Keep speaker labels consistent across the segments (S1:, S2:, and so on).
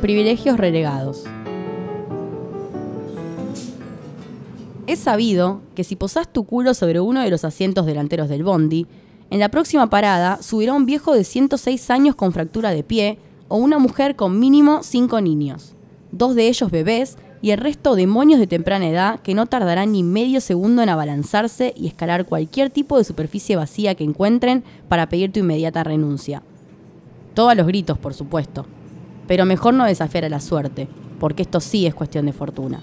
S1: Privilegios relegados. Es sabido que si posás tu culo sobre uno de los asientos delanteros del bondi, en la próxima parada subirá un viejo de 106 años con fractura de pie o una mujer con mínimo 5 niños, dos de ellos bebés y el resto demonios de temprana edad que no tardarán ni medio segundo en abalanzarse y escalar cualquier tipo de superficie vacía que encuentren para pedir tu inmediata renuncia. Todo a los gritos, por supuesto. Pero mejor no desafiar a la suerte, porque esto sí es cuestión de fortuna.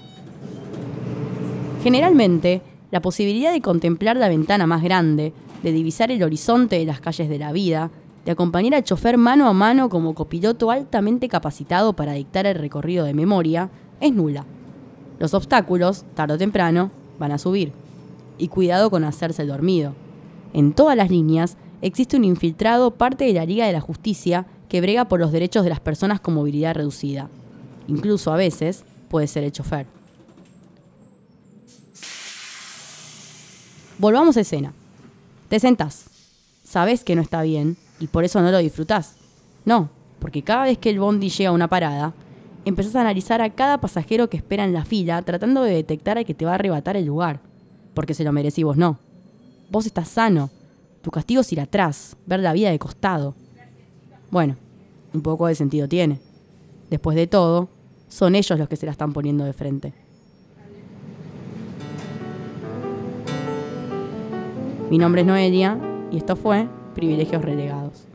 S1: Generalmente, la posibilidad de contemplar la ventana más grande, de divisar el horizonte de las calles de la vida, de acompañar al chofer mano a mano como copiloto altamente capacitado para dictar el recorrido de memoria, es nula. Los obstáculos, tarde o temprano, van a subir. Y cuidado con hacerse el dormido. En todas las líneas existe un infiltrado parte de la Liga de la Justicia que brega por los derechos de las personas con movilidad reducida. Incluso a veces puede ser el chofer. Volvamos a escena. Te sentás. Sabes que no está bien y por eso no lo disfrutás. No, porque cada vez que el bondi llega a una parada, empezás a analizar a cada pasajero que espera en la fila tratando de detectar al que te va a arrebatar el lugar. Porque se lo merecí vos no. Vos estás sano. Tu castigo es ir atrás, ver la vida de costado. Bueno, un poco de sentido tiene. Después de todo, son ellos los que se la están poniendo de frente. Mi nombre es Noelia y esto fue Privilegios Relegados.